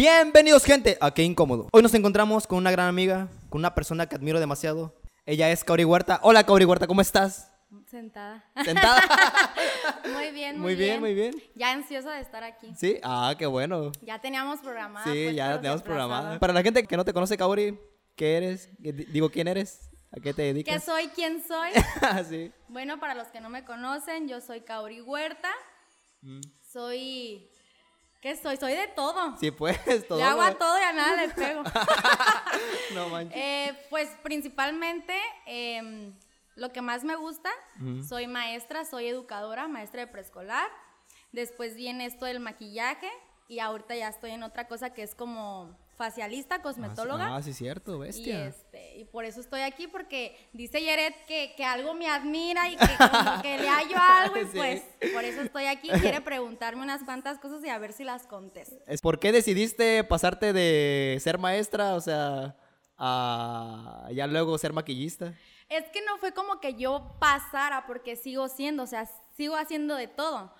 Bienvenidos, gente, a Qué Incómodo. Hoy nos encontramos con una gran amiga, con una persona que admiro demasiado. Ella es Kaori Huerta. Hola, Kaori Huerta, ¿cómo estás? Sentada. ¿Sentada? muy bien, muy, Muy bien, muy bien. Ya ansiosa de estar aquí. Sí, ah, qué bueno. Ya teníamos programada. Sí, pues, ya se programada. Para la gente que no te conoce, Kaori, ¿qué eres? ¿Qué- Digo, ¿quién eres? ¿A qué te ¿Qué dedicas? soy? ¿Quién soy? Ah, sí. bueno, para los que no me conocen, yo soy Kaori Huerta. Mm. Soy... ¿Qué soy? Soy de todo. Sí, pues, todo. Le hago a todo y a nada le pego. No manches. Eh, pues principalmente em, lo que más me gusta, soy maestra, soy educadora, maestra de preescolar. Después viene esto del maquillaje y ahorita ya estoy en otra cosa que es como facialista, cosmetóloga. Ah, sí, cierto, y, bestia. este, y por eso estoy aquí, porque dice Yeret que, que algo me admira y que, como que le hallo algo, y Sí. pues por eso estoy aquí. Quiere preguntarme unas cuantas cosas y a ver si las contesto. Es- ¿Por qué decidiste pasarte de ser maestra, o sea, a ya luego ser maquillista? Es que no fue como que yo pasara porque sigo siendo, o sea, sigo haciendo de todo.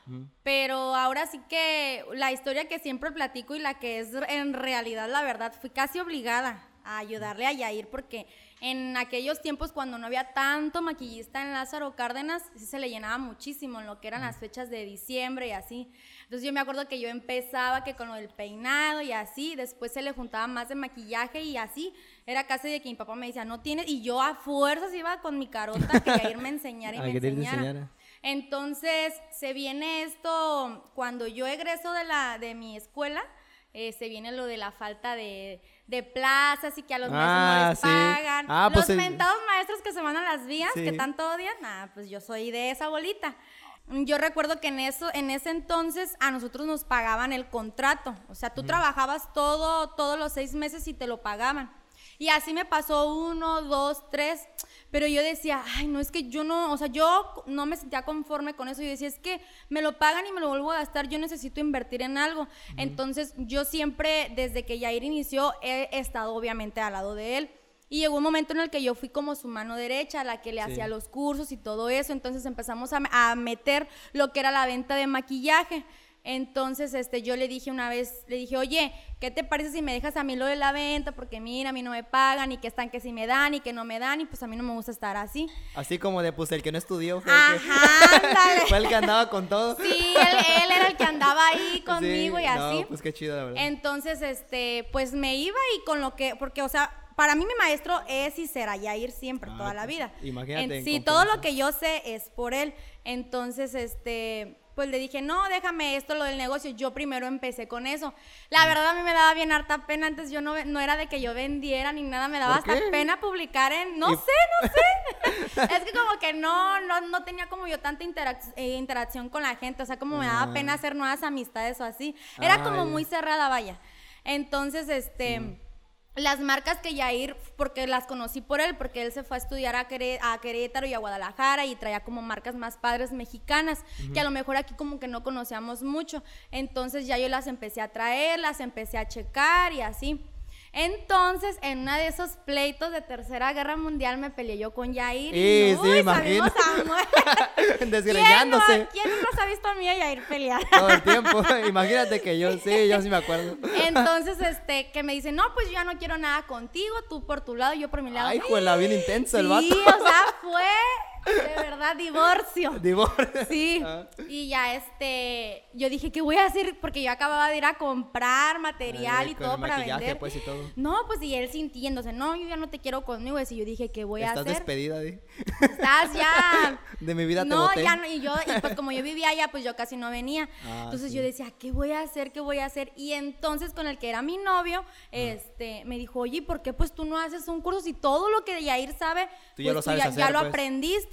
Pero ahora sí que la historia que siempre platico y la que es en realidad la verdad, fui casi obligada a ayudarle a Yair porque en aquellos tiempos cuando no había tanto maquillista en Lázaro Cárdenas, sí se le llenaba muchísimo en lo que eran las fechas de diciembre y así. Entonces yo me acuerdo que yo empezaba que con lo del peinado y así, después se le juntaba más de maquillaje y así. Era casi de que mi papá me decía, no tienes, y yo a fuerzas iba con mi carota que Yair me enseñara y me enseñara. Entonces se viene esto, cuando yo egreso de, la, de mi escuela, eh, se viene lo de la falta de, de plazas y que a los maestros Ah, no les sí. pagan. Ah, los pues el- mentados maestros que se van a las vías, Sí. que tanto odian, ah, pues yo soy de esa bolita. Yo recuerdo que en eso, en ese entonces a nosotros nos pagaban el contrato. O sea, tú trabajabas todo, todos los seis meses y te lo pagaban. Y así me pasó uno, dos, tres. Pero yo decía, ay, no, es que yo no, o sea, yo no me sentía conforme con eso. Yo decía, es que me lo pagan y me lo vuelvo a gastar, yo necesito invertir en algo. Entonces, yo siempre, desde que Yair inició, he estado obviamente al lado de él. Y llegó un momento en el que yo fui como su mano derecha, la que le Sí. hacía los cursos y todo eso. Entonces empezamos a, a meter lo que era la venta de maquillaje. Entonces, este, yo le dije una vez, le dije, oye, ¿qué te parece si me dejas a mí lo de la venta? Porque mira, a mí no me pagan y que están que sí me dan y que no me dan y pues a mí no me gusta estar así. Así como de, pues, el que no estudió fue, el, que, Ajá, fue el que andaba con todo. Sí, él, él era el que andaba ahí conmigo Sí, y así. No, pues qué chido, la verdad. Entonces, este, pues me iba y con lo que, porque, o sea, para mí mi maestro es y será Yair siempre, Ah, toda la pues, vida. imagínate, En- en sí, todo lo que yo sé es por él. Entonces, este, pues le dije, no, déjame esto, lo del negocio. Yo primero empecé con eso. La verdad, a mí me daba bien harta pena. Antes yo no, no era de que yo vendiera ni nada, me daba ¿Por hasta qué? pena publicar en, no Y- sé, no sé. es que como que no, no, no tenía como yo tanta interac- eh, interacción con la gente. O sea, como me daba Ah. pena hacer nuevas amistades o así. Era Ah, como ya. muy cerrada, vaya. Entonces, este, las marcas que Yair, porque las conocí por él, porque él se fue a estudiar a, Queré- a Querétaro y a Guadalajara y traía como marcas más padres mexicanas, que a lo mejor aquí como que no conocíamos mucho. Entonces ya yo las empecé a traer, las empecé a checar y así. Entonces, en uno de esos pleitos de Tercera Guerra Mundial me peleé yo con Yair. Sí, y sí, uy, imagino. salimos a muerte. Desgreñándose ¿Quién no, quién no nos ha visto a mí y a Yair pelear? todo el tiempo. Imagínate que yo, sí, yo sí me acuerdo. Entonces, este, que me dice, no, pues yo ya no quiero nada contigo, tú por tu lado, yo por mi lado. Ay, juela, bien intenso el Sí, vato. o sea, fue de verdad divorcio. Divorcio. Sí, Ah. y ya este, yo dije, ¿qué voy a hacer? Porque yo acababa de ir a comprar material Ay, y todo para vender. pues, y todo. No, pues y él sintiéndose, no, yo ya no te quiero conmigo. Y yo dije, ¿qué voy a Estás hacer? despedida de, Estás ya de mi vida te no, boté. ya no, y yo, y pues como yo vivía allá, pues yo casi no venía. Ah, entonces sí. yo decía, ¿qué voy a hacer? ¿Qué voy a hacer? Y entonces con el que era mi novio, este, me dijo, oye, ¿por qué pues tú no haces un curso si todo lo que Yair sabe, Tú ya pues lo sabes ya, hacer, ya lo pues. aprendiste?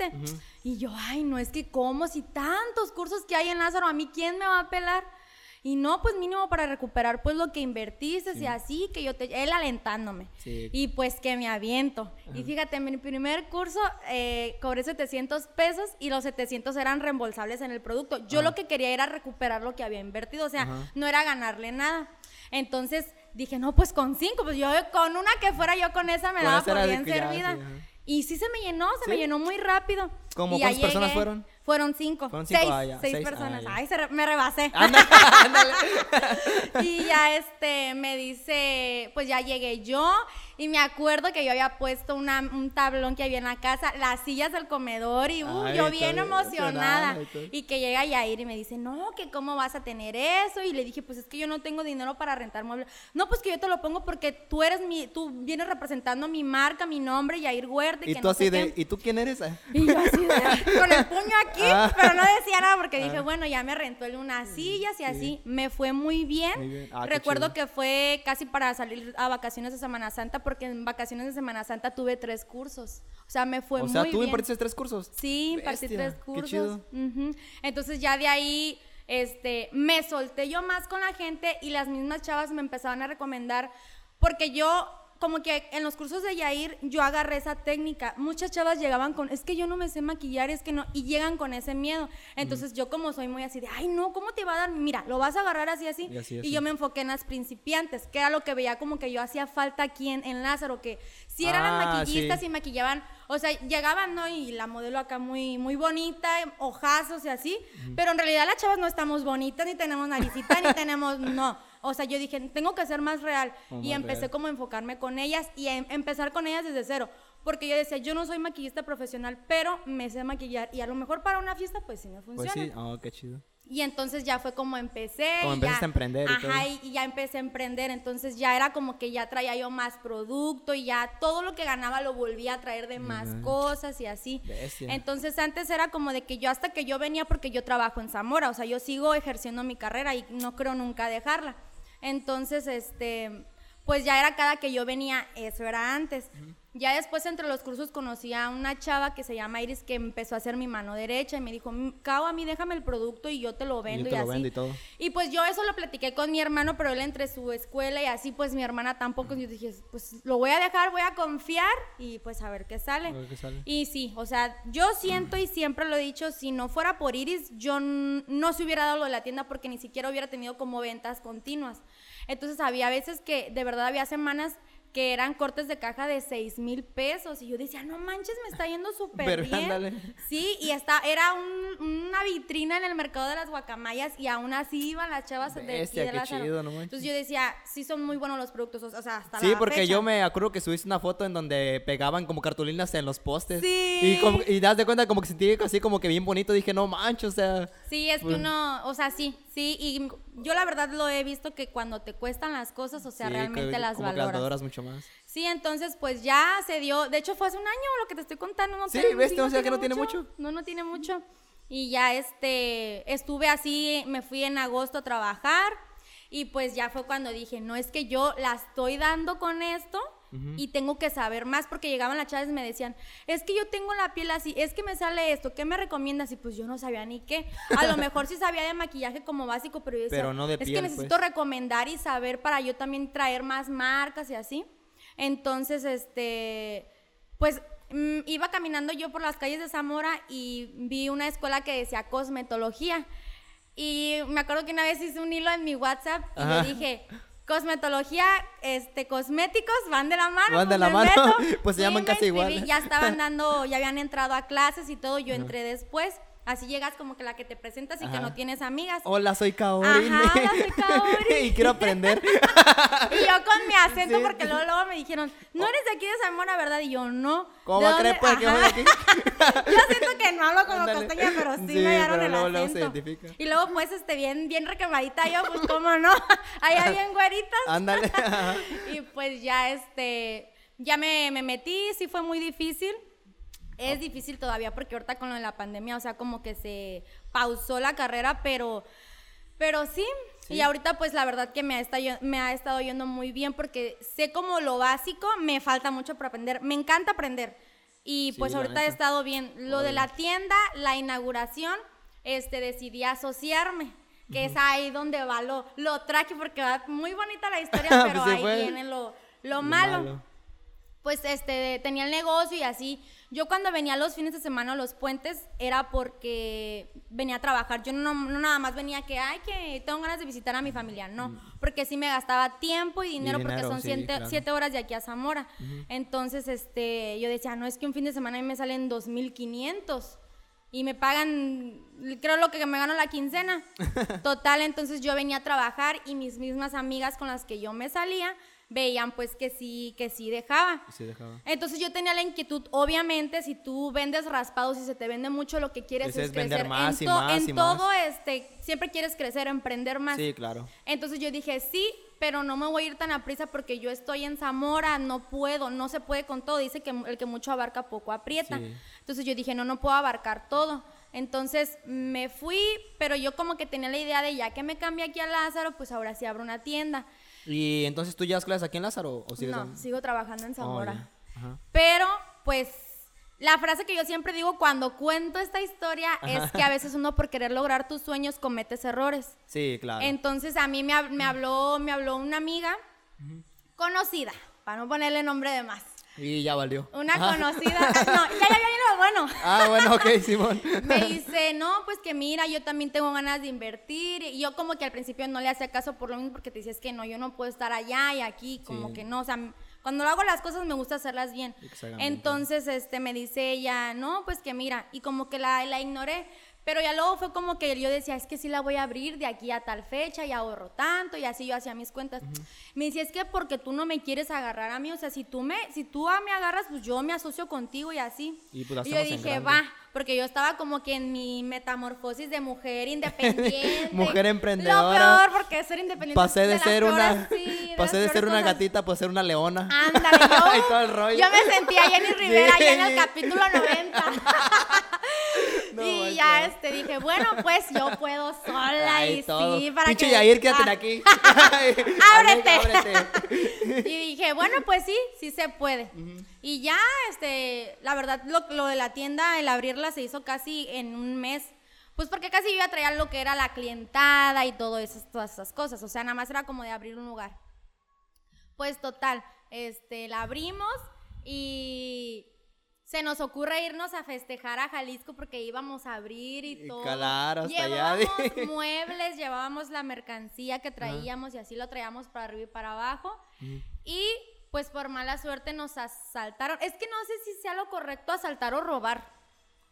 Y yo, ay, no, es que cómo, si tantos cursos que hay en Lázaro, ¿a mí quién me va a pelar? Y no, pues mínimo para recuperar pues lo que invertiste y así, que yo te, él alentándome. Sí. Y pues que me aviento. Y fíjate, en mi primer curso eh, cobré 700 pesos y los 700 eran reembolsables en el producto. Yo lo que quería era recuperar lo que había invertido, o sea, Ajá. no era ganarle nada. Entonces dije, no, pues con cinco, pues yo con una que fuera yo con esa me daba por bien servida. sí, ajá. Y sí se me llenó, se me llenó muy rápido. ¿Cómo Y cuántas personas llegué. fueron? Fueron cinco. Fueron cinco, seis, ah, ya, seis seis, personas. ah, ya. Ay, se re- me rebasé. Ándale, ándale. y ya este me dice, pues ya llegué yo y me acuerdo que yo había puesto una- un tablón que había en la casa, las sillas del comedor y uh, Ay, yo bien emocionada. emocionada y que llega Yair y me dice, no, que cómo vas a tener eso. Y le dije, pues es que yo no tengo dinero para rentar muebles. No, pues que yo te lo pongo porque tú eres mi, tú vienes representando mi marca, mi nombre, Yair Huerta. Y que tú no así de, qué". ¿y tú quién eres? ah? Y yo así de, con el puño aquí, Ah. pero no decía nada porque dije, bueno, ya me rentó él unas sillas y así. Me fue muy bien. Muy bien. Ah, qué Recuerdo que fue casi para salir a vacaciones de Semana Santa porque en vacaciones de Semana Santa tuve tres cursos. O sea, me fue o muy sea, tú bien. impartiste tres cursos. Sí, impartí Bestia, tres qué cursos. chido. Ujú. Entonces ya de ahí este, me solté yo más con la gente y las mismas chavas me empezaban a recomendar porque yo como que en los cursos de Yair yo agarré esa técnica. Muchas chavas llegaban con, es que yo no me sé maquillar, es que no, y llegan con ese miedo. Entonces yo como soy muy así de, ay no, ¿cómo te va a dar? Mira, lo vas a agarrar así, así. Y así, Y así. yo me enfoqué en las principiantes, que era lo que veía como que yo hacía falta aquí en, en Lázaro, que si eran las Ah, maquillistas sí. y maquillaban, o sea, llegaban, ¿no? Y la modelo acá muy, muy bonita, ojazos y así, pero en realidad las chavas no estamos bonitas, ni tenemos naricita, ni tenemos, no. O sea, yo dije, tengo que ser más real. Oh, y empecé real. como a enfocarme con ellas y a em- empezar con ellas desde cero. Porque yo decía, yo no soy maquillista profesional, pero me sé maquillar. Y a lo mejor para una fiesta, pues sí me funciona. Pues sí, oh, qué chido. Y entonces ya fue como empecé. Como empezaste ya- a emprender y Ajá, todo. y, ya empecé a emprender. Entonces ya era como que ya traía yo más producto y ya todo lo que ganaba lo volvía a traer de más cosas y así. Bestia. Entonces antes era como de que yo hasta que yo venía porque yo trabajo en Zamora, o sea, yo sigo ejerciendo mi carrera y no creo nunca dejarla. Entonces, este, pues ya era cada que yo venía, eso era antes. Ya después entre los cursos conocí a una chava que se llama Iris que empezó a hacer mi mano derecha y me dijo, "Mm, Cao, a mí déjame el producto y yo te lo vendo te y, lo así. vendo y todo. Y pues yo eso lo platiqué con mi hermano, pero él entre su escuela y así, pues mi hermana tampoco. Y yo dije, pues lo voy a dejar, voy a confiar y pues a ver qué sale. A ver qué sale. Y sí, o sea, yo siento y siempre lo he dicho, si no fuera por Iris, yo no se hubiera dado lo de la tienda porque ni siquiera hubiera tenido como ventas continuas. Entonces había veces que de verdad había semanas que eran cortes de caja de 6 mil pesos y yo decía, no manches, me está yendo súper bien. ándale. Sí, y está, era un- una vitrina en el mercado de las guacamayas y aún así iban las chavas de aquí Bestia, de qué Lázaro. chido, no manches. Entonces yo decía, sí son muy buenos los productos, o sea, hasta Sí, la porque fecha. yo me acuerdo que subiste una foto en donde pegaban como cartulinas en los postes. Sí. Y, como, y das de cuenta como que sentí así como que bien bonito. Dije, no manches, o sea. Sí, es que uno, o sea, sí, sí, y yo la verdad lo he visto que cuando te cuestan las cosas, o sea, sí, realmente que- las como que valoras. las valoras mucho más. Sí, entonces pues ya se dio, de hecho fue hace un año lo que te estoy contando, no Sí, ves, o sea, que no tiene mucho. No, no tiene mucho. Y ya este, estuve así, me fui en agosto a trabajar y pues ya fue cuando dije, no es que yo la estoy dando con esto y tengo que saber más porque llegaban las chavas y me decían, es que yo tengo la piel así, es que me sale esto, ¿qué me recomiendas? Y pues yo no sabía ni qué. A lo mejor sí sabía de maquillaje como básico, pero yo decía, Pero no de es que piel, necesito pues". recomendar y saber para yo también traer más marcas y así. Entonces, este, pues mm, iba caminando yo por las calles de Zamora y vi una escuela que decía cosmetología. Y me acuerdo que una vez hice un hilo en mi WhatsApp y Ajá. le dije, cosmetología, este, cosméticos, van de la mano. Van de pues la mano, pues se llaman casi inscribí, igual. Ya estaban dando, ya habían entrado a clases y todo, yo entré después. Así llegas como que la que te presentas y que no tienes amigas. Hola, soy Kaori. Ajá, hola, soy Kaori. y quiero aprender. Y yo con mi acento, Sí. porque luego, luego me dijeron, no eres de aquí de Zamora, ¿verdad? Y yo, no. ¿Cómo ¿De va a creer pues que yo soy de Ajá. aquí? Yo siento que no hablo como costeña, pero sí, Sí, me pero el luego, luego se acento. Y luego, pues, este, bien, bien requemadita yo, pues, cómo no. Allá bien güeritas. Ándale. Y pues ya, este, ya me, me metí, sí fue muy difícil. Es difícil todavía porque ahorita con lo de la pandemia, o sea, como que se pausó la carrera, pero, pero sí. Y ahorita pues la verdad que me ha, estado, me ha estado yendo muy bien porque sé como lo básico, me falta mucho por aprender. Me encanta aprender. Y pues ahorita he estado bien. Lo de la tienda, la inauguración, este, decidí asociarme. Que es ahí donde va lo, lo traje porque va muy bonita la historia, Pues pero se ahí fue. viene lo, lo malo pues este tenía el negocio y así. Yo cuando venía los fines de semana a los puentes era porque venía a trabajar. Yo no, no nada más venía que, ay, que tengo ganas de visitar a mi familia. No, porque sí me gastaba tiempo y dinero, porque dinero, son sí, siete, claro. siete horas de aquí a Zamora. Entonces, este, yo decía, no, es que un fin de semana a mí me salen 2.500. y me pagan, creo lo que me gano la quincena. Total, entonces yo venía a trabajar y mis mismas amigas con las que yo me salía veían pues que sí, que sí dejaba. Sí dejaba. Entonces yo tenía la inquietud, obviamente, si tú vendes raspados y se te vende mucho, lo que quieres Ese es, es vender crecer. más en, y más en y todo, más. este, siempre quieres crecer, emprender más. Sí, claro. Entonces yo dije, sí, pero no me voy a ir tan a prisa porque yo estoy en Zamora, no puedo, no se puede con todo. Dice que el que mucho abarca poco aprieta. Sí. Entonces yo dije, no, no puedo abarcar todo. Entonces me fui, pero yo como que tenía la idea de ya que me cambié aquí a Lázaro, pues ahora sí abro una tienda. ¿Y entonces tú llevas clases aquí en Lázaro o sigues No, en- sigo trabajando en Oh, Zamora. Ajá. Pero, pues, la frase que yo siempre digo cuando cuento esta historia es que a veces uno por querer lograr tus sueños cometes errores. Sí, claro. Entonces a mí me, me habló, me habló una amiga conocida, para no ponerle nombre de más. Y ya valió. Una Ajá. conocida. No, ya, ya, ya lo bueno. Ah, bueno, ok, Simón. Me dice, no, pues que mira, yo también tengo ganas de invertir. Y yo como que al principio no le hacía caso por lo mismo porque te decías que no, yo no puedo estar allá y aquí, como Sí. que no, o sea, cuando hago las cosas me gusta hacerlas bien. Exactamente. Entonces, este, me dice ella, no, pues que mira, y como que la, la ignoré. Pero ya luego fue como que yo decía, es que sí la voy a abrir de aquí a tal fecha y ahorro tanto y así yo hacía mis cuentas. Me decía, es que porque tú no me quieres agarrar a mí, o sea, si tú me, si tú a me agarras, pues yo me asocio contigo y así. Y pues yo dije, va, porque yo estaba como que en mi metamorfosis de mujer independiente. Mujer Lo emprendedora. peor, porque ser independiente Pasé de ser una, sí, pasé de ser una gatita pues ser una leona. Ándale, yo, Y todo el rollo. yo me sentía Jenny Rivera Sí. ya en el capítulo 90. No y manches. ya este dije, bueno, pues yo puedo sola Ay, y todo. sí, para Pinche que Yair, quédate Ah, aquí. Ábrete. Ábrete. Y dije, bueno, pues sí, sí se puede. Y ya, este, la verdad, lo, lo de la tienda, el abrirla se hizo casi en un mes. Pues porque casi yo iba a traer lo que era la clientada y todo eso, todas esas cosas. O sea, nada más era como de abrir un lugar. Pues total, este, la abrimos y se nos ocurre irnos a festejar a Jalisco porque íbamos a abrir y todo. claro, hasta allá, llevábamos muebles, llevábamos la mercancía que traíamos y así lo traíamos para arriba y para abajo. Y pues por mala suerte nos asaltaron. Es que no sé si sea lo correcto asaltar o robar.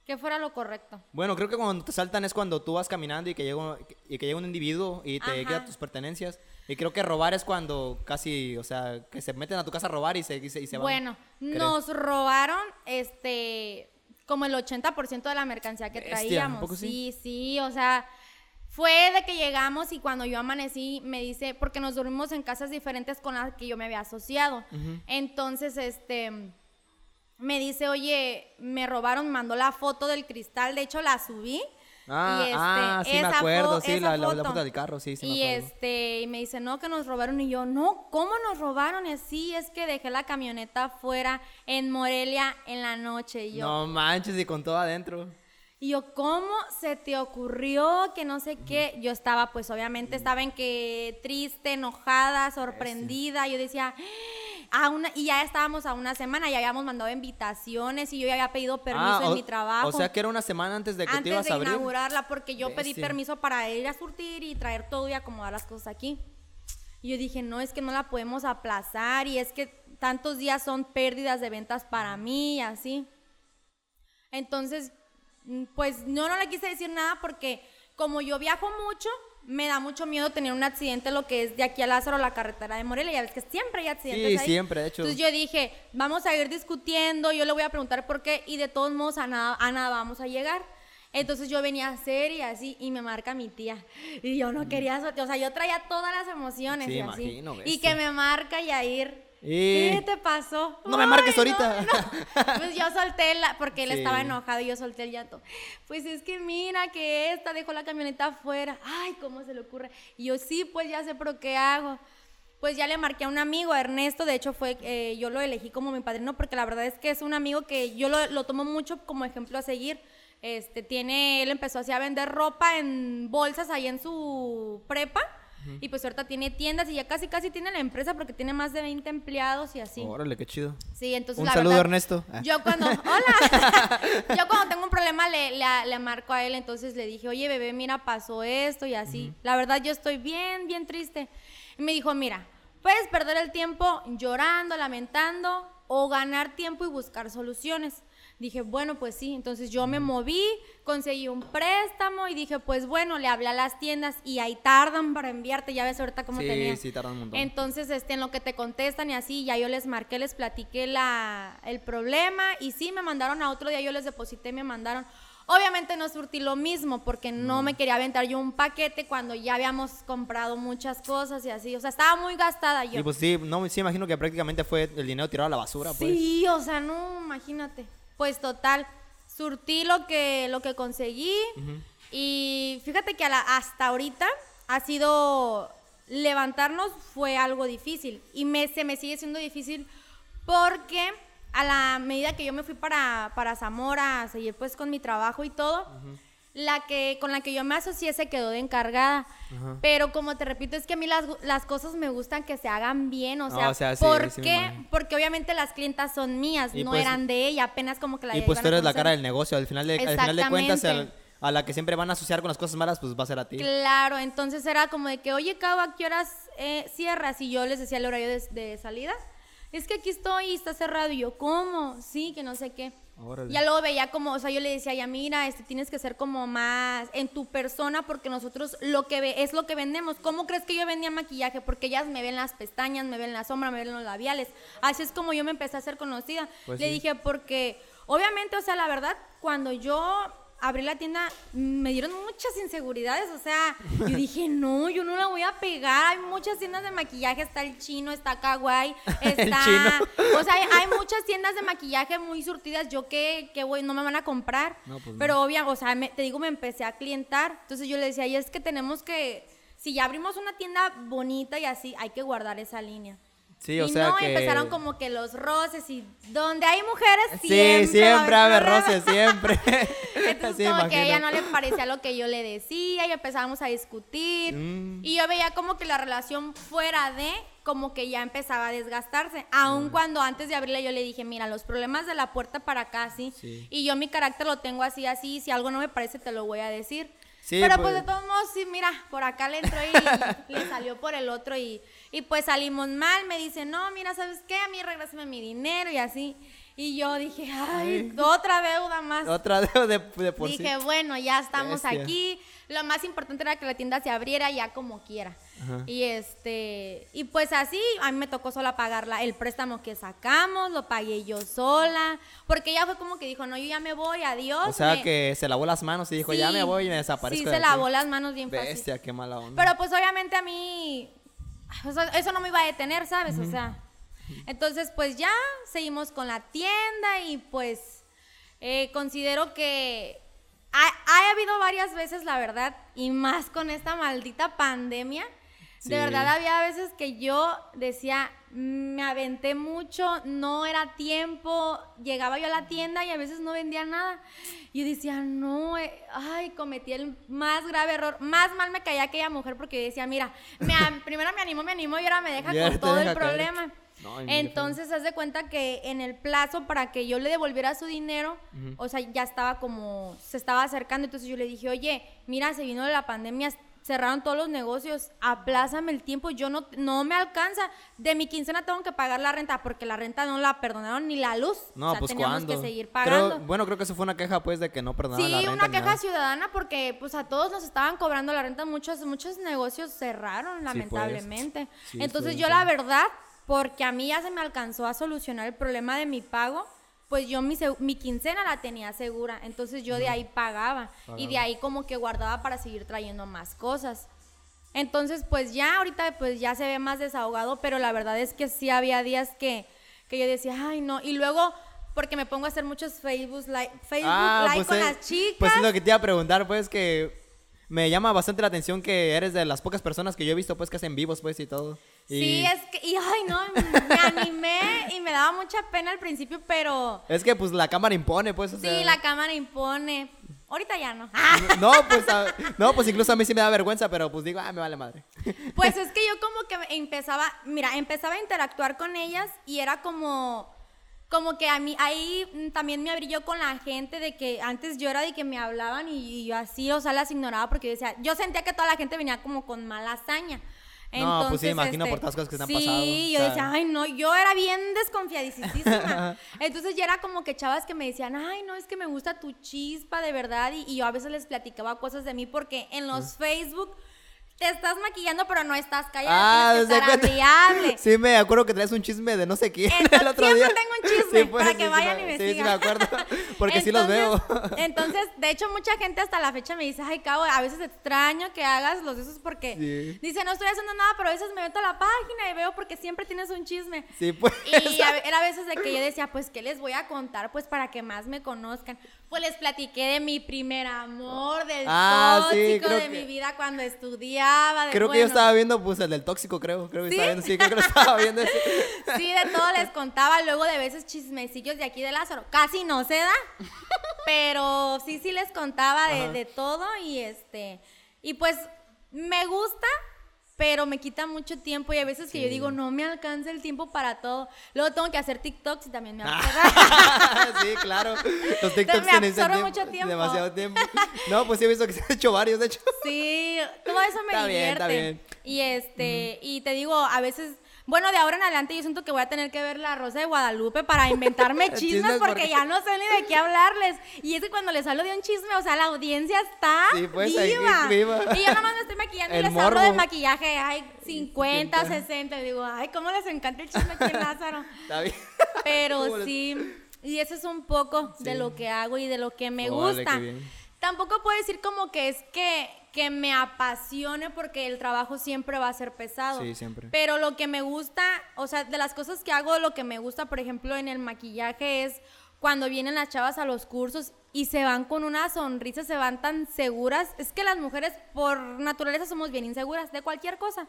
¿Qué fuera lo correcto? Bueno, creo que cuando te saltan es cuando tú vas caminando y que llega, un- y que llega un individuo y te Ajá. quita tus pertenencias. Y creo que robar es cuando casi, o sea, que se meten a tu casa a robar y se, y se, y se van. Bueno, nos robaron este como el 80% de la mercancía que Bestia, ¿a traíamos. poco sí? sí, sí, o sea, fue de que llegamos y cuando yo amanecí me dice, porque nos dormimos en casas diferentes con las que yo me había asociado. Entonces, este me dice, "Oye, me robaron", mandó la foto del cristal, de hecho la subí. Ah, y, este, ah, sí me acuerdo, sí, la, la- la foto. del carro, sí, sí me y acuerdo. este, y me dice, no, que nos robaron. Y yo, no, ¿cómo nos robaron? Y así es que dejé la camioneta afuera en Morelia en la noche. Y yo, No manches, y con todo adentro. y yo, ¿cómo se te ocurrió que no sé qué? Yo estaba, pues obviamente, estaba en que triste, enojada, sorprendida. Yo decía, a una, y ya estábamos a una semana, ya habíamos mandado invitaciones y yo ya había pedido permiso Ah, en o- mi trabajo O sea que era una semana antes de que te antes ibas de a abrir. inaugurarla porque yo pedí Bestia. permiso para ir a surtir y traer todo y acomodar las cosas aquí. Y yo dije, no, es que no la podemos aplazar y es que tantos días son pérdidas de ventas para mí y así. Entonces, mm, pues yo no le quise decir nada porque como yo viajo mucho, me da mucho miedo tener un accidente lo que es de aquí a Lázaro, la carretera de Morelia. Ya ves que siempre hay accidentes Sí, ahí. siempre, de hecho. Entonces yo dije, vamos a ir discutiendo, yo le voy a preguntar por qué y de todos modos a nada, a nada vamos a llegar. Entonces yo venía a hacer y así y me marca mi tía. Y yo no quería, o sea, yo traía todas las emociones Sí, y así. imagino, y que me marca Yair. ¿Qué te pasó? No me marques no, ahorita. no. Pues yo solté la, porque él Sí. estaba enojado y yo solté el llanto. Pues es que mira que esta dejó la camioneta afuera. Ay, ¿cómo se le ocurre? Y yo sí, pues ya sé, pero ¿qué hago? Pues ya le marqué a un amigo, a Ernesto, de hecho fue, eh, yo lo elegí como mi padrino porque la verdad es que es un amigo que yo lo, lo tomo mucho como ejemplo a seguir. Este, tiene, él empezó así a vender ropa en bolsas ahí en su prepa y pues ahorita tiene tiendas y ya casi casi tiene la empresa porque tiene más de 20 empleados y así. Órale, qué chido. Sí, entonces Un la saludo, verdad, Ernesto. Ah. Yo cuando, hola, yo cuando tengo un problema le, le, le marco a él, entonces le dije, oye bebé, mira, pasó esto y así. La verdad yo estoy bien, bien triste. Y me dijo, mira, puedes perder el tiempo llorando, lamentando o ganar tiempo y buscar soluciones. Dije, bueno, pues sí. Entonces yo me moví, conseguí un préstamo y dije, pues bueno, le hablé a las tiendas y ahí tardan para enviarte. Ya ves ahorita cómo Sí, tenía. sí, tardan un montón. Entonces, este, en lo que te contestan y así, ya yo les marqué, les platiqué la, el problema y sí, me mandaron a otro día, yo les deposité, me mandaron. Obviamente no surtí lo mismo porque no me quería aventar yo un paquete cuando ya habíamos comprado muchas cosas y así. O sea, estaba muy gastada yo. Y pues sí, no, sí imagino que prácticamente fue el dinero tirado a la basura, pues. Sí, o sea, no, imagínate. Pues total, surtí lo que, lo que conseguí y fíjate que a la- hasta ahorita ha sido levantarnos fue algo difícil y me, se me sigue siendo difícil porque a la medida que yo me fui para, para Zamora a seguir pues con mi trabajo y todo, la que con la que yo me asocié se quedó de encargada. Pero como te repito, es que a mí las, las cosas me gustan que se hagan bien, o Ah, sea, o sea, sí, ¿por sí qué? Porque obviamente las clientas son mías, Y no pues- eran de ella, apenas como que la Y pues tú eres la cara del negocio. Al final de, al final de cuentas, al- a la que siempre van a asociar con las cosas malas, pues va a ser a ti. Claro, entonces era como de que, oye, Cabo, ¿a qué horas eh, cierras? Y yo les decía el horario de, de salida. Es que aquí estoy y está cerrado. Y yo, ¿cómo? Sí, que no sé qué. Órale. Ya luego veía como, o sea, yo le decía, ya mira, este, tienes que ser como más en tu persona porque nosotros lo que ve, es lo que vendemos. ¿Cómo crees que yo vendía maquillaje? Porque ellas me ven las pestañas, me ven la sombra, me ven los labiales. Así es como yo me empecé a hacer conocida. Pues le sí. dije, porque obviamente, o sea, la verdad, cuando yo abrí la tienda, me dieron muchas inseguridades. O sea, yo dije, no, yo no la voy a pegar. Hay muchas tiendas de maquillaje, está el chino, está Kawaii, está. O sea, hay, muchas tiendas de maquillaje muy surtidas. Yo que, que güey, no me van a comprar. No, pues no. Pero obvio, o sea, me- te digo, me empecé a clientar. Entonces yo le decía, y es que tenemos que. Si ya abrimos una tienda bonita y así, hay que guardar esa línea. Sí, o y sea no, que... empezaron como que los roces y donde hay mujeres Sí, siempre, siempre, a a haber roces, siempre. Entonces Sí, como que a ella imagino. no le parecía lo que yo le decía y empezábamos a discutir Mm. y yo veía como que la relación fuera de como que ya empezaba a desgastarse, aun cuando antes de abrirla yo le dije, mira, los problemas de la puerta para acá, sí, Sí. y yo mi carácter lo tengo así, así, si algo no me parece te lo voy a decir. Sí, Pero pues- pues de todos modos, sí, mira, por acá le entró y le salió por el otro y, y pues salimos mal. Me dice, no, mira, ¿sabes qué? A mí regrésame mi dinero y así. Y yo dije, ay, otra deuda más. Otra de, de, de por sí. Dije, bueno, ya estamos Bestia. aquí. Lo más importante era que la tienda se abriera ya como quiera. Ajá. Y este, y pues así, a mí me tocó sola pagarla el préstamo que sacamos, lo pagué yo sola, porque ella fue como que dijo, no, yo ya me voy, adiós. O sea me- que se lavó las manos y dijo, ya me voy y me desaparezco. Sí, de se aquí". lavó las manos bien fácil. Bestia, qué mala onda. Pero pues obviamente a mí, eso no me iba a detener, ¿sabes? O sea, entonces pues ya seguimos con la tienda y pues eh, considero que ha, ha habido varias veces, la verdad, y más con esta maldita pandemia. Sí. De verdad había veces que yo decía, "Mm, me aventé mucho, no era tiempo, llegaba yo a la tienda y a veces no vendía nada. Y yo decía, no, eh, ay, cometí el más grave error. Más mal me caía aquella mujer porque yo decía, mira, me primero me animó, me animó y ahora me deja con todo el caer. problema. No, Entonces, haz de cuenta que en el plazo para que yo le devolviera su dinero, o sea, ya estaba como, se estaba acercando. Entonces yo le dije, oye, mira, se vino la pandemia, cerraron todos los negocios, aplázame el tiempo, yo no, no me alcanza. De mi quincena tengo que pagar la renta, porque la renta no la perdonaron ni la luz. No, o sea, pues teníamos cuándo. que seguir Creo- pagando. bueno, creo que eso fue una queja pues de que no perdonaban Sí, la renta. una ni queja nada. ciudadana porque pues a todos nos estaban cobrando la renta, muchos muchos negocios cerraron pues. lamentablemente. Sí, Entonces yo la verdad, porque a mí ya se me alcanzó a solucionar el problema de mi pago, pues yo mi, mi quincena la tenía segura, entonces yo de ahí pagaba y de ahí como que guardaba para seguir trayendo más cosas. Entonces, pues ya ahorita pues ya se ve más desahogado, pero la verdad es que sí había días que, que yo decía, ay no, y luego porque me pongo a hacer muchos Facebook Live, Facebook Ah, live pues, con las chicas. Pues es lo que te iba a preguntar, pues que me llama bastante la atención que eres de las pocas personas que yo he visto pues que hacen vivos pues y todo. Y Sí, es que, y ay no, me animé y me daba mucha pena al principio, pero es que pues la cámara impone pues. o sí, sea, la cámara impone. Ahorita ya no. No, pues, a- no, pues incluso a mí sí me da vergüenza, pero pues digo, ah, me vale madre. Pues es que yo como que empezaba, mira, empezaba a interactuar con ellas y era como, como que a mí, ahí también me abrí yo con la gente de que antes yo era de que me hablaban y, y yo así, o sea, las ignoraba porque yo decía, yo sentía que toda la gente venía como con mala hazaña. No, pues sí, me imagino por todas las cosas que este, sí, pasado, Sí, o yo sea. decía, ay, no, yo era bien desconfiadísima. Entonces ya era como que chavas que me decían, ay, no, es que me gusta tu chispa de verdad. Y, y yo a veces les platicaba cosas de mí porque en los Facebook te estás maquillando, pero no estás callada. Ah, desde cuenta. Sí, me acuerdo que traes un chisme de no sé quién Entonces, el otro siempre día. tengo un chisme para que sí, vayan y me Sí, sí, sigan. me acuerdo. Porque sí los veo. Entonces- de hecho, mucha gente hasta la fecha me dice, ay, Cabo, a veces extraño que hagas los esos porque Sí. dice, no estoy haciendo nada, pero a veces me meto a la página y veo porque siempre tienes un chisme. Sí, pues. Y a- era a veces de que yo decía, pues, ¿qué les voy a contar? Pues, para que más me conozcan. Pues, les platiqué de mi primer amor, del Ah, tóxico, de que- mi vida cuando estudiaba. De, Creo que yo estaba viendo, pues, el del tóxico, creo. Creo que ¿Sí? estaba viendo, sí, creo que lo estaba viendo. ese. Sí, de todo les contaba. Luego de veces chismecillos de aquí de Lázaro. Casi no se da. Pero sí, sí les contaba de, de todo. Y este. Y pues me gusta, pero me quita mucho tiempo. Y a veces que yo digo, no me alcanza el tiempo para todo. Luego tengo que hacer TikToks y también me aburro. sí, claro. Los TikToks me absorbe mucho tiempo. Demasiado tiempo. No, pues sí he visto que se han hecho varios, de hecho. Sí, todo eso me Está bien, divierte. está bien. Y este, y te digo, a veces, bueno, de ahora en adelante yo siento que voy a tener que ver la Rosa de Guadalupe para inventarme chismes porque porque- ya no sé ni de qué hablarles. Y es que cuando les hablo de un chisme, o sea, la audiencia está Sí, pues, viva. viva. Y yo nomás me estoy maquillando y les hablo de maquillaje, ay, 50, 60, y digo, ay, cómo les encanta el chisme aquí en Lázaro. Está bien. Pero ¿Cómo les- sí, y eso es un poco de lo que hago y de lo que me Órale, gusta. bien. Tampoco puedo decir como que es que, que me apasione porque el trabajo siempre va a ser pesado. Sí, siempre. Pero lo que me gusta, o sea, de las cosas que hago, lo que me gusta, por ejemplo, en el maquillaje es cuando vienen las chavas a los cursos y se van con una sonrisa, se van tan seguras. Es que las mujeres por naturaleza somos bien inseguras de cualquier cosa.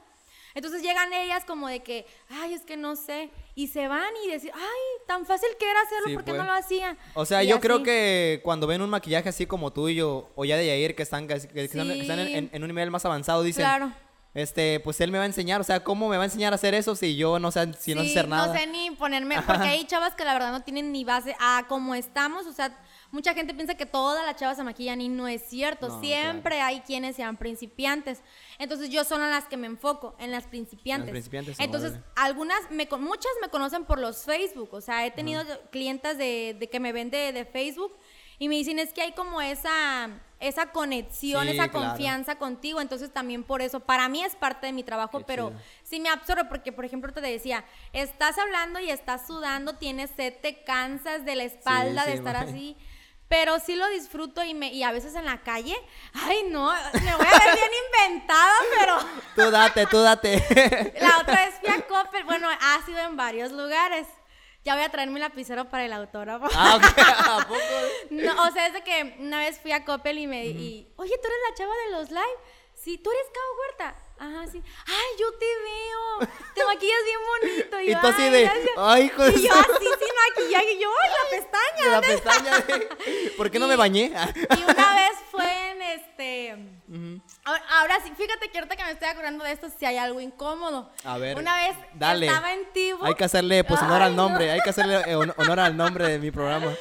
Entonces llegan ellas como de que, ay, es que no sé, y se van y decir, ay, tan fácil que era hacerlo, Sí, ¿por qué pues. no lo hacían? O sea, Y yo creo que cuando ven un maquillaje así como tuyo o ya de Yair, que están, que que están en, un nivel más avanzado, dicen, Claro. este, pues él me va a enseñar, o sea, ¿cómo me va a enseñar a hacer eso si yo no sé, si no sé hacer nada? No sé ni ponerme, porque hay chavas que la verdad no tienen ni base a cómo estamos, o sea, mucha gente piensa que todas las chavas se maquillan y no es cierto, No, siempre hay quienes sean principiantes. Entonces yo son a las que me enfoco, en las principiantes. En las principiantes, Entonces, órale. algunas, me, con- muchas me conocen por los Facebook, o sea, he tenido clientas de, de que me ven de, de Facebook y me dicen es que hay como esa, esa conexión, Sí, esa claro. confianza contigo, entonces también por eso, para mí es parte de mi trabajo, Qué pero chido. sí me absorbe porque, por ejemplo, te decía, estás hablando y estás sudando, tienes sed, te cansas de la espalda Sí, de sí, estar así. Pero sí lo disfruto y, me, y a veces en la calle, ay no, me voy a ver bien inventada, pero Tú date, tú date. la otra vez fui a Coppel, bueno, ha sido en varios lugares. Ya voy a traer mi lapicero para el autógrafo. ah, ok, ¿a poco? No, o sea, es de que una vez fui a Coppel y me... y, Oye, ¿tú eres la chava de los live? Sí, ¿tú eres Cabo Huerta? Ajá, sí. Ay, yo te veo. Te maquillas bien bonito. Y yo, tú así "Ay, de, gracias". ay, hijo de Y yo así sin maquillaje. Y yo, ay, la pestaña. La pestaña de, ¿Por qué no Y- me bañé? Y una vez fue en este. ahora, ahora sí, fíjate que ahorita que me estoy acordando de esto, si hay algo incómodo. A ver, Una vez dale. estaba en Tibu. Hay que hacerle pues honor Ay, al no. nombre, hay que hacerle eh, hon- honor al nombre de mi programa.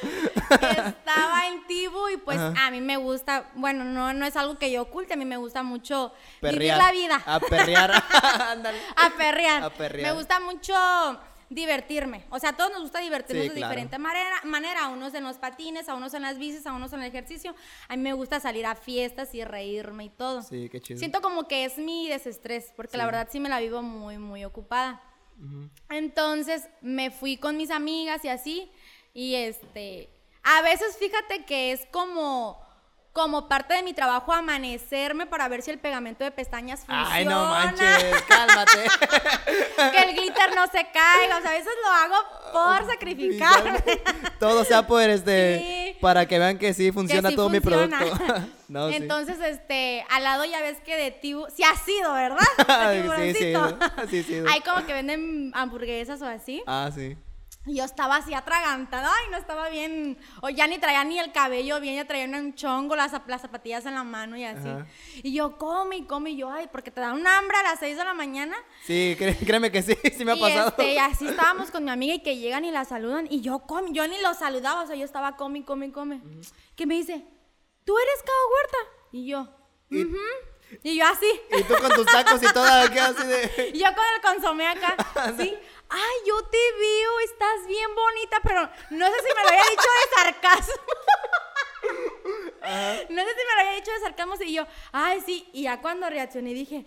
Estaba en Tibu y pues Ajá. a mí me gusta, bueno, no, no es algo que yo oculte, a mí me gusta mucho vivir la vida. A perrear. Ándale. A perrear. A perrear. Me gusta mucho divertirme. O sea, a todos nos gusta divertirnos Sí, de claro. diferente manera, manera. A unos en los patines, a unos en las bicis, a unos en el ejercicio. A mí me gusta salir a fiestas y reírme y todo. Sí, qué chido. Siento como que es mi desestrés, porque la verdad sí me la vivo muy, muy ocupada. Entonces me fui con mis amigas y así. Y este, a veces fíjate que es como, como parte de mi trabajo amanecerme para ver si el pegamento de pestañas funciona. Ay, no manches, cálmate. Que el glitter no se caiga. O sea, a veces lo hago por sacrificar. Todo sea por este Sí. para que vean que sí que funciona sí todo mi producto. no, sí. Entonces, este, al lado ya ves que de tibu, sí ha sido, ¿verdad? De sí, tiburoncito. sí, sí, sí. Hay como que venden hamburguesas o así. Ah, sí. Y yo estaba así atragantada, ay, no estaba bien, o ya ni traía ni el cabello bien, ya traía un chongo, las, las zapatillas en la mano y así. Ajá. Y yo come y come, y yo, ay, porque te da un hambre a las 6 de la mañana. Sí, cré- créeme que sí, sí me ha y pasado. este, y así estábamos con mi amiga y que llegan y la saludan, y yo come, yo ni los saludaba, o sea, yo estaba come, come, come. Que me dice, ¿tú eres Cabo Huerta? Y yo, Y-. Y yo así. Y tú con tus tacos y todo acá así de... Y yo con el consomé acá. Sí. Ay, yo te veo, estás bien bonita, pero no sé si me lo había dicho de sarcasmo. No sé si me lo había dicho de sarcasmo y yo, ay, sí. Y ya cuando reaccioné dije,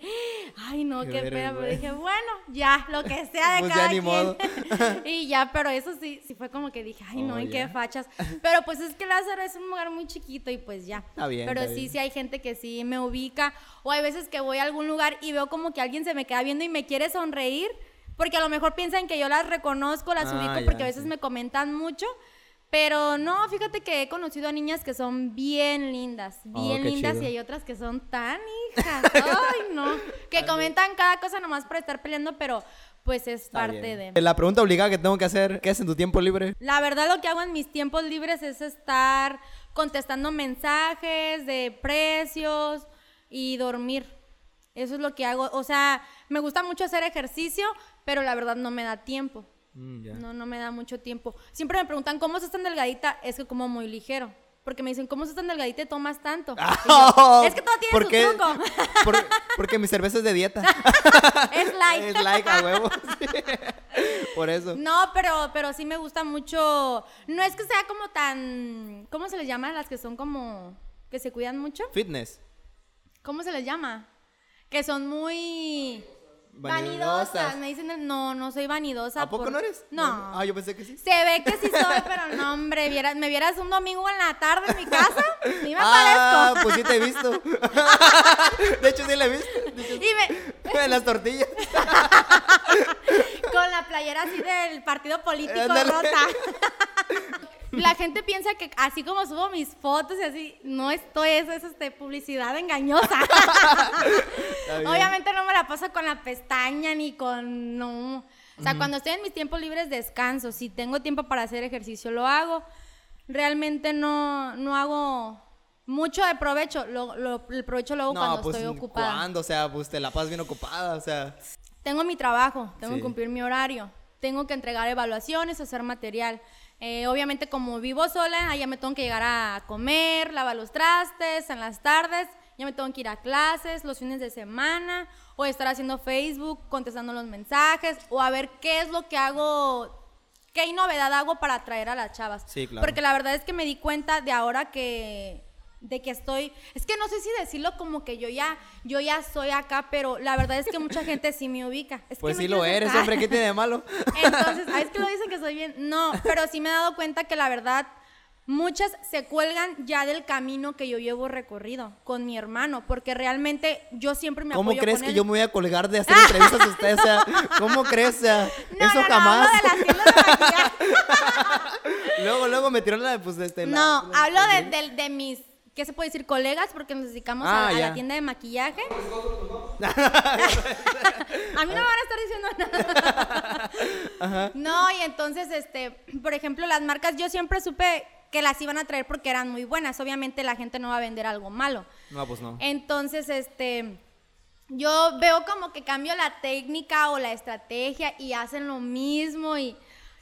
ay, no, Qué qué pena. Pero dije, bueno, ya, lo que sea de Pues cada quien. modo. y ya, pero eso sí, sí fue como que dije, ay, no, Oh, en qué fachas. Pero pues es que Lázaro es un lugar muy chiquito y pues ya. Está bien, Pero está sí, bien. sí hay gente que sí me ubica. O hay veces que voy a algún lugar y veo como que alguien se me queda viendo y me quiere sonreír. Porque a lo mejor piensan que yo las reconozco, las Ah, ubico, ya, porque a veces sí. me comentan mucho. Pero no, fíjate que he conocido a niñas que son bien lindas, Oh, bien lindas, chido. y hay otras que son tan hijas. Ay, no. Que comentan cada cosa nomás por estar peleando, pero pues es Está parte bien. de. La pregunta obligada que tengo que hacer, ¿qué haces en tu tiempo libre? La verdad lo que hago en mis tiempos libres es estar contestando mensajes de precios y dormir. Eso es lo que hago. O sea, me gusta mucho hacer ejercicio, pero la verdad no me da tiempo. Mm. No, no me da mucho tiempo. Siempre me preguntan, ¿cómo estás tan delgadita? Es que como muy ligero. Porque me dicen, ¿cómo estás tan delgadita y tomas tanto? Y yo, es que todo tiene ¿Por su truco. Por- porque mi cerveza es de dieta. es light. es like a huevo. sí. Por eso. No, pero, pero sí me gusta mucho. No es que sea como tan. ¿Cómo se les llama a las que son como. que se cuidan mucho? Fitness. ¿Cómo se les llama? Que son muy. Vanidosas. Vanidosas. Me dicen, no, no soy vanidosa. ¿A poco por- no eres? No. Ah, yo pensé que sí. Se ve que sí soy, pero no, hombre, vieras, me vieras un domingo en la tarde en mi casa, ni me Ah, parezco. pues sí te he visto. De hecho, sí la he visto. De hecho, Y me, En las tortillas. con la playera así del partido político Ándale. rota. La gente piensa que así como subo mis fotos y así, no estoy, eso es este, publicidad engañosa. Obviamente no me la paso con la pestaña ni con, no. O sea, cuando estoy en mis tiempos libres descanso. Si tengo tiempo para hacer ejercicio, lo hago. Realmente no, no hago mucho de provecho. Lo, lo- el provecho lo hago cuando pues, estoy ocupada. ¿cuándo? O sea, pues te la pasas bien ocupada, o sea. Tengo mi trabajo, tengo Sí. que cumplir mi horario, tengo que entregar evaluaciones, hacer material. Eh, obviamente como vivo sola, ya me tengo que llegar a comer, lavar los trastes en las tardes, ya me tengo que ir a clases los fines de semana o estar haciendo Facebook, contestando los mensajes o a ver qué es lo que hago, qué novedad hago para atraer a las chavas. Sí, claro. Porque la verdad es que me di cuenta de ahora que de que estoy, es que no sé si decirlo como que yo ya, yo ya soy acá, pero la verdad es que mucha gente sí me ubica. Es Pues sí lo eres, hombre, ¿qué tiene de malo? Entonces, ah, es que lo dicen que soy bien. No, pero sí me he dado cuenta que la verdad, muchas se cuelgan ya del camino que yo llevo recorrido con mi hermano, porque realmente yo siempre me ¿Cómo apoyo crees con que yo me voy a colgar de hacer entrevistas a ustedes? O sea, ¿cómo crees? O sea, No, eso no, jamás. de de luego, luego me tiró la, pues, este, la- No, hablo de, de- de mis, ¿qué se puede decir? Colegas, porque nos dedicamos a, Ah, a la tienda de maquillaje. a mí no me van a estar diciendo nada. No, y entonces, este, por ejemplo, las marcas, yo siempre supe que las iban a traer porque eran muy buenas. Obviamente la gente no va a vender algo malo. No, pues no. Entonces, este, yo veo como que cambio la técnica o la estrategia y hacen lo mismo y,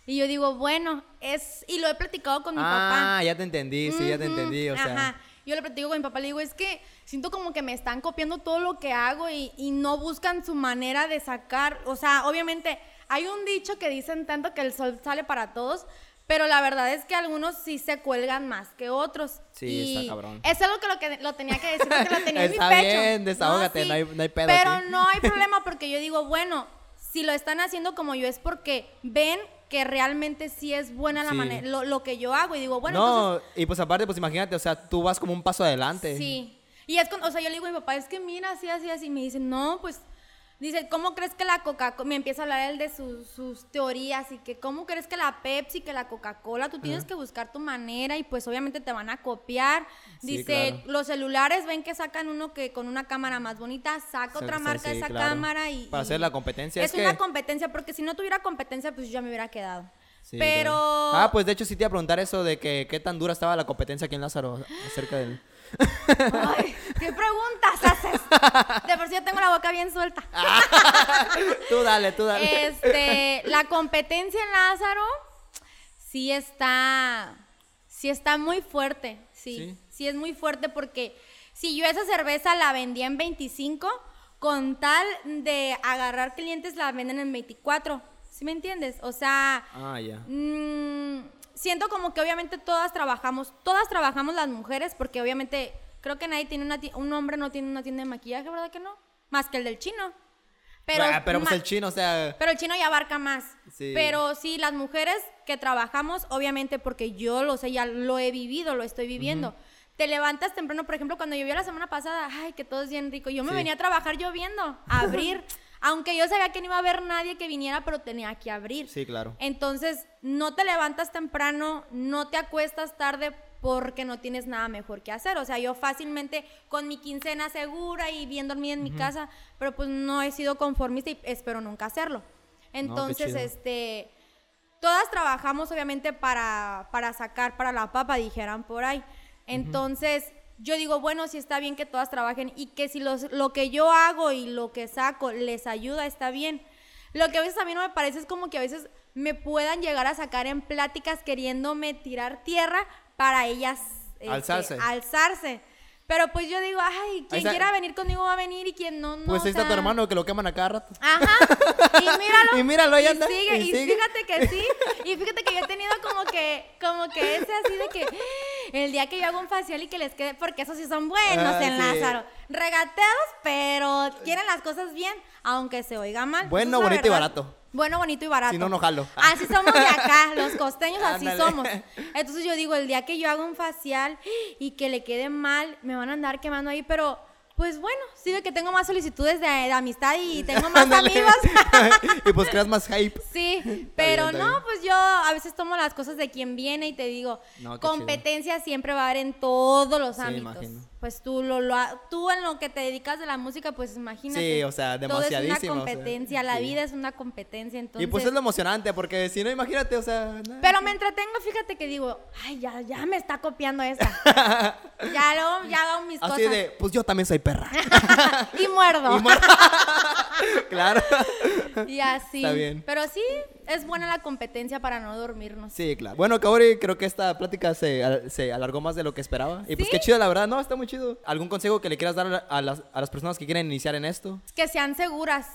y yo digo, bueno, es, y lo he platicado con mi papá. Ah, ya te entendí, sí, ya te entendí, o sea. Ajá. Yo le platico con mi papá, le digo, es que siento como que me están copiando todo lo que hago y, y no buscan su manera de sacar, o sea, obviamente hay un dicho que dicen tanto que el sol sale para todos, pero la verdad es que algunos sí se cuelgan más que otros. Sí, y está cabrón. Es algo que lo, que lo tenía que decir porque lo tenía en mi Está pecho. bien, desahógate, no hay- no hay pedo Pero aquí. no hay problema porque yo digo, bueno, si lo están haciendo como yo es porque ven que realmente sí es buena la Sí. manera, lo, lo que yo hago y digo, bueno, entonces no, y pues aparte, pues imagínate, o sea, tú vas como un paso adelante. Sí. Y es cuando, o sea, yo le digo a mi papá, es que mira, así, así, así. Y me dice, no, pues, dice, ¿cómo crees que la Coca-Cola, me empieza a hablar él de sus, sus teorías y que, ¿cómo crees que la Pepsi, que la Coca-Cola, tú tienes que buscar tu manera y pues obviamente te van a copiar. Sí, Dice, claro. los celulares ven que sacan uno que con una cámara más bonita, saca Sí, otra marca de sí, esa claro. cámara y... Para y- hacer la competencia, Es, es una competencia, porque si no tuviera competencia, pues yo ya me hubiera quedado. Sí, Pero... claro. Ah, pues de hecho sí te iba a preguntar eso de que qué tan dura estaba la competencia aquí en Lázaro acerca del... Ay, ¿qué preguntas haces? De por sí yo tengo la boca bien suelta. tú dale, tú dale. Este, la competencia en Lázaro sí está, sí está muy fuerte, sí, Sí. sí, es muy fuerte porque Si yo esa cerveza la vendía en 25, con tal de agarrar clientes la venden en 24. ¿Sí me entiendes? O sea, Ah, ya. mm, siento como que obviamente todas trabajamos, todas trabajamos las mujeres, porque obviamente creo que nadie tiene una ti- un hombre no tiene una tienda de maquillaje, ¿verdad que no? Más que el del chino. Pero, Ah, pero pues el chino, o sea. pero el chino ya abarca más. Sí. Pero sí, las mujeres que trabajamos, obviamente porque yo lo sé, ya lo he vivido, lo estoy viviendo. Te levantas temprano, por ejemplo, cuando llovió la semana pasada, ay, que todo es bien rico. Yo me Sí. venía a trabajar lloviendo, a abrir. Aunque yo sabía que no iba a haber nadie que viniera, pero tenía que abrir. Sí, claro. Entonces, no te levantas temprano, no te acuestas tarde porque no tienes nada mejor que hacer. O sea, yo fácilmente con mi quincena segura y bien dormida en mi casa, pero pues no he sido conformista y espero nunca hacerlo. Entonces, este, todas trabajamos obviamente para, para sacar para la papa, dijeran por ahí. Entonces, yo digo, bueno, si está bien que todas trabajen y que si los, lo que yo hago y lo que saco les ayuda, está bien. Lo que a veces a mí no me parece es como que a veces me puedan llegar a sacar en pláticas queriéndome tirar tierra para ellas este, Alzarse. alzarse. Pero pues yo digo, ay, quien está- quiera venir conmigo va a venir y quien no, no. Pues o ahí está tu sea, hermano que lo queman a cada rato. Ajá. Y míralo. Y míralo, ahí anda, sigue, y y, sigue. fíjate que sí. Y fíjate que yo he tenido como que, como que ese así de que el día que yo hago un facial y que les quede, porque esos sí son buenos Ah, en sí. Lázaro. Regateados, pero quieren las cosas bien, aunque se oiga mal. Bueno, bonito y barato. Bueno, bonito y barato. Si no, no jalo. Así somos de acá, los costeños así Ándale. somos. Entonces yo digo, el día que yo haga un facial y que le quede mal, me van a andar quemando ahí, pero pues bueno, sí de que tengo más solicitudes de, de amistad y tengo más amigos. y pues creas más hype. Sí, pero bien, no, pues yo a veces tomo las cosas de quien viene y te digo, No, competencia siempre va a haber en todos los Sí, ámbitos. imagino. Pues tú lo, lo tú en lo que te dedicas de la música, pues imagínate. Sí, o sea, Todo es demasiadísimo, una o sea, competencia, la sí. vida es una competencia, entonces. Y pues es lo emocionante, porque si no, imagínate, o sea. nah. Pero me entretengo, fíjate que digo, ay, ya, ya me está copiando esta. ya luego, ya hago mis Así cosas. de, pues yo también soy perra. y muerdo. Y muer- claro. Y así. Está bien. Pero sí, es buena la competencia para no dormirnos. Sí, claro. Bueno, Kaori, creo que esta plática se, se alargó más de lo que esperaba. Y pues ¿Sí? qué chido, la verdad, no, está muy chido. ¿Algún consejo que le quieras dar a las, a las personas que quieren iniciar en esto? que sean seguras,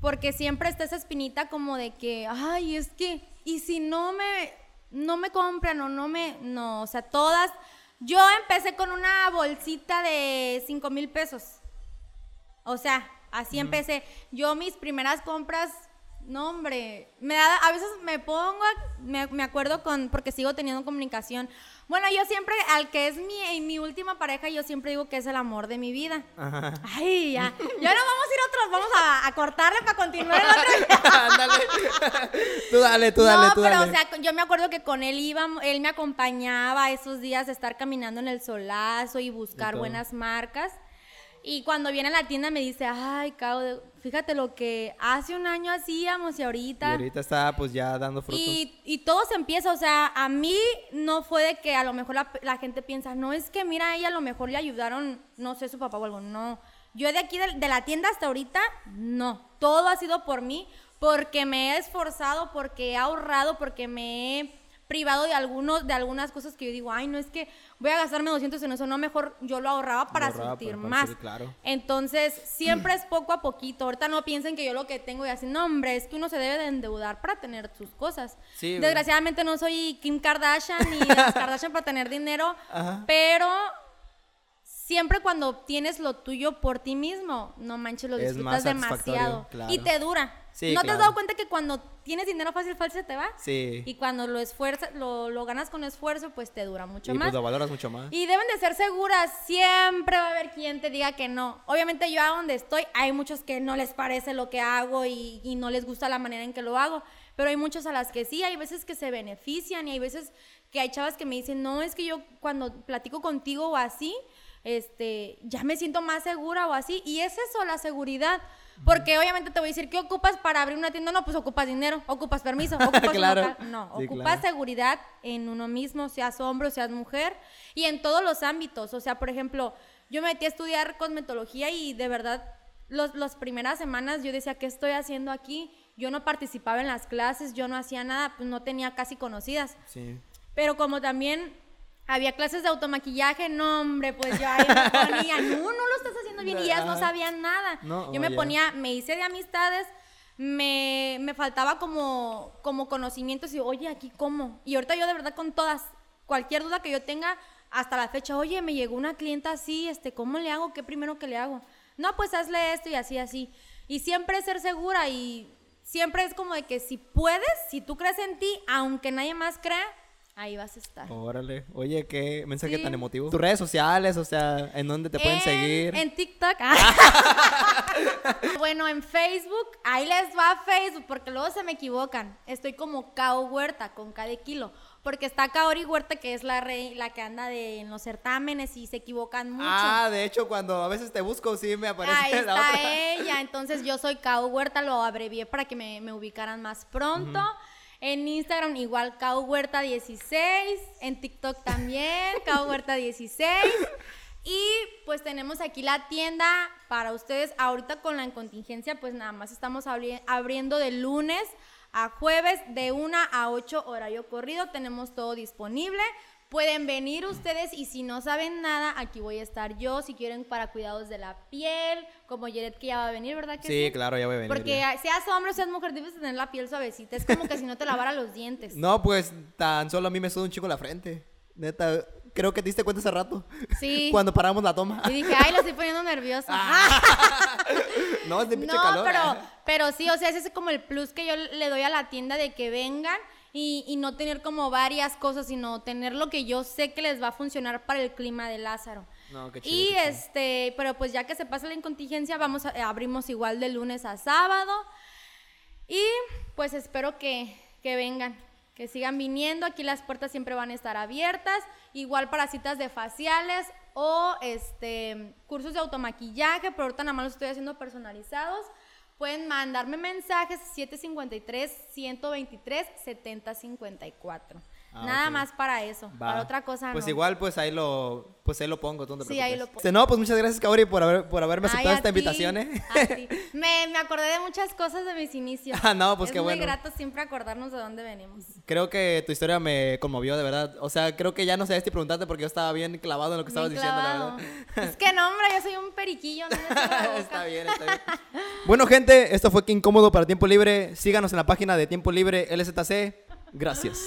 porque siempre está esa espinita como de que, ay, es que, y si no me, no me compran o no me, no, o sea, todas, yo empecé con una bolsita de 5 mil pesos, o sea, así empecé, yo mis primeras compras, no hombre, me da, a veces me pongo, me, me acuerdo con, porque sigo teniendo comunicación, bueno, yo siempre, al que es mi, mi última pareja, yo siempre digo que es el amor de mi vida. Ajá. Ay, ya. Ya no vamos a ir a otros, vamos a, a cortarle para continuar el otro. Ándale. tú dale, tú dale, no, tú pero dale. o sea, yo me acuerdo que con él íbamos, él me acompañaba esos días de estar caminando en el solazo y buscar buenas marcas. Y cuando viene a la tienda me dice, ay, Cau, fíjate lo que hace un año hacíamos y Y ahorita. ahorita está pues ya dando frutos. Y, y todo se empieza, o sea, a mí no fue de que a lo mejor la, la gente piensa, no, es que mira, a ella a lo mejor le ayudaron, no sé, su papá o algo, no. Yo de aquí, de, de la tienda hasta ahorita, no. Todo ha sido por mí, porque me he esforzado, porque he ahorrado, porque me he privado de algunos de algunas cosas que yo digo, ay, no es que voy a gastarme 200 en eso, no, mejor yo lo ahorraba para ahorraba para- para más. surtir, claro. Entonces, siempre es poco a poquito. Ahorita no piensen que yo lo que tengo y así, no, hombre, es que uno se debe de endeudar para tener sus cosas. Sí. Desgraciadamente no soy Kim Kardashian ni las Kardashian para tener dinero, Ajá. pero siempre cuando tienes lo tuyo por ti mismo, no manches, lo Es disfrutas demasiado. claro. Y te dura. Sí, ¿No te has dado cuenta que cuando tienes dinero fácil, fácil se te va? Sí. Y cuando lo esfuerzas, lo, lo ganas con esfuerzo, pues te dura mucho Y más. pues lo valoras mucho más. Y deben de ser seguras, siempre va a haber quien te diga que no. Obviamente yo a donde estoy, hay muchos que no les parece lo que hago y, y no les gusta la manera en que lo hago, pero hay muchos a las que sí, hay veces que se benefician y hay veces que hay chavas que me dicen, no, es que yo cuando platico contigo o así, este, ya me siento más segura o así, y es eso, la seguridad. Porque obviamente te voy a decir, ¿qué ocupas para abrir una tienda? No, pues ocupas dinero, ocupas permiso, ocupas un Claro. local. No, Sí, ocupas claro. seguridad en uno mismo, seas hombre o seas mujer, y en todos los ámbitos. O sea, por ejemplo, yo me metí a estudiar cosmetología y de verdad, los, las primeras semanas yo decía, ¿qué estoy haciendo aquí? Yo no participaba en las clases, yo no hacía nada, pues no tenía casi conocidas. Sí. Pero como también Había clases de automaquillaje, no, hombre, pues yo ahí me ponía, no, no lo estás haciendo bien, y ellas no sabían nada. No, yo me ponía, me hice de amistades, me, me faltaba como, como conocimientos y, oye, aquí cómo. Y ahorita yo de verdad con todas, cualquier duda que yo tenga, hasta la fecha, oye, me llegó una clienta así, este, ¿cómo le hago? ¿Qué primero que le hago? No, pues hazle esto y así, así. Y siempre ser segura y siempre es como de que si puedes, si tú crees en ti, aunque nadie más crea, ahí vas a estar. Órale. Oye, qué mensaje Sí. tan emotivo. Tus redes sociales, o sea, ¿en dónde te pueden En- seguir? En TikTok. bueno, en Facebook, ahí les va Facebook, porque luego se me equivocan. Estoy como Cao Huerta, con K de kilo. Porque está Kaori Huerta, que es la rey, la que anda de, en los certámenes y se equivocan mucho. Ah, de hecho, cuando a veces te busco, sí me aparece Ahí la está otra. ella. Entonces yo soy Cao Huerta, lo abrevié para que me, me ubicaran más pronto. En Instagram igual Cao Huerta 16. En TikTok también, Cao Huerta 16. Y pues tenemos aquí la tienda para ustedes. Ahorita con la contingencia, pues nada más estamos abri- abriendo de lunes a jueves de 1 a 8 horario corrido. Tenemos todo disponible. Pueden venir ustedes y si no saben nada, aquí voy a estar yo. Si quieren para cuidados de la piel, como Jared que ya va a venir, ¿verdad que sí? Sí, claro, ya voy a venir. Porque ya. seas hombre o seas mujer, debes tener la piel suavecita. Es como que si no te lavara los dientes. No, pues tan solo a mí me suda un chico la frente. Neta, creo que te diste cuenta hace rato. Sí. Cuando paramos la toma. Y dije, ay, lo estoy poniendo nerviosa. no, es de pinche No, calor. pero, pero sí, o sea, ese es como el plus que yo le doy a la tienda de que vengan y, y no tener como varias cosas, sino tener lo que yo sé que les va a funcionar para el clima de Lázaro. No, qué chido, y qué este, pero pues ya que se pasa la incontingencia, vamos a, abrimos igual de lunes a sábado. Y pues espero que, que vengan, que sigan viniendo. Aquí las puertas siempre van a estar abiertas. Igual para citas de faciales o este cursos de automaquillaje, pero ahorita nada más los estoy haciendo personalizados. Pueden mandarme mensajes 753-123-7054. Ah, Nada más para eso. Va. Para otra cosa Pues no. igual, pues ahí lo, pues ahí lo pongo, tú no te Sí, ahí lo pongo. No, pues muchas gracias, Kaori, por, haber, por haberme aceptado esta ti, invitación, ¿eh? a ti. Me, me acordé de muchas cosas de mis inicios. Ah, no, pues es qué muy bueno. grato siempre acordarnos de dónde venimos. Creo que tu historia me conmovió, de verdad. O sea, creo que ya no sabía si preguntarte porque yo estaba bien clavado en lo que estabas Bien diciendo, la verdad. Es que no, hombre, yo soy un periquillo. No me está bien, está bien. Bueno, gente, esto fue Qué Incómodo para Tiempo Libre. Síganos en la página de Tiempo Libre LZC. Gracias.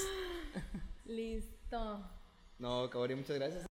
No, Kaori, muchas gracias.